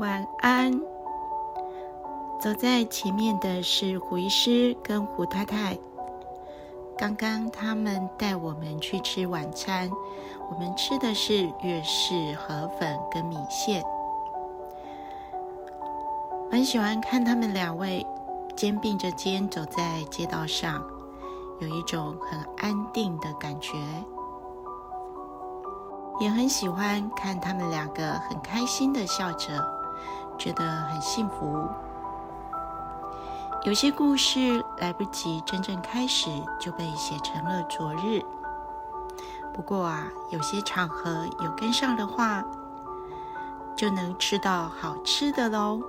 晚安。走在前面的是胡医师跟胡太太。刚刚他们带我们去吃晚餐，我们吃的是粤式河粉跟米线。很喜欢看他们两位肩并着肩走在街道上，有一种很安定的感觉。也很喜欢看他们两个很开心的笑着，觉得很幸福。有些故事来不及真正开始就被写成了昨日。不过啊，有些场合有跟上的话，就能吃到好吃的喽。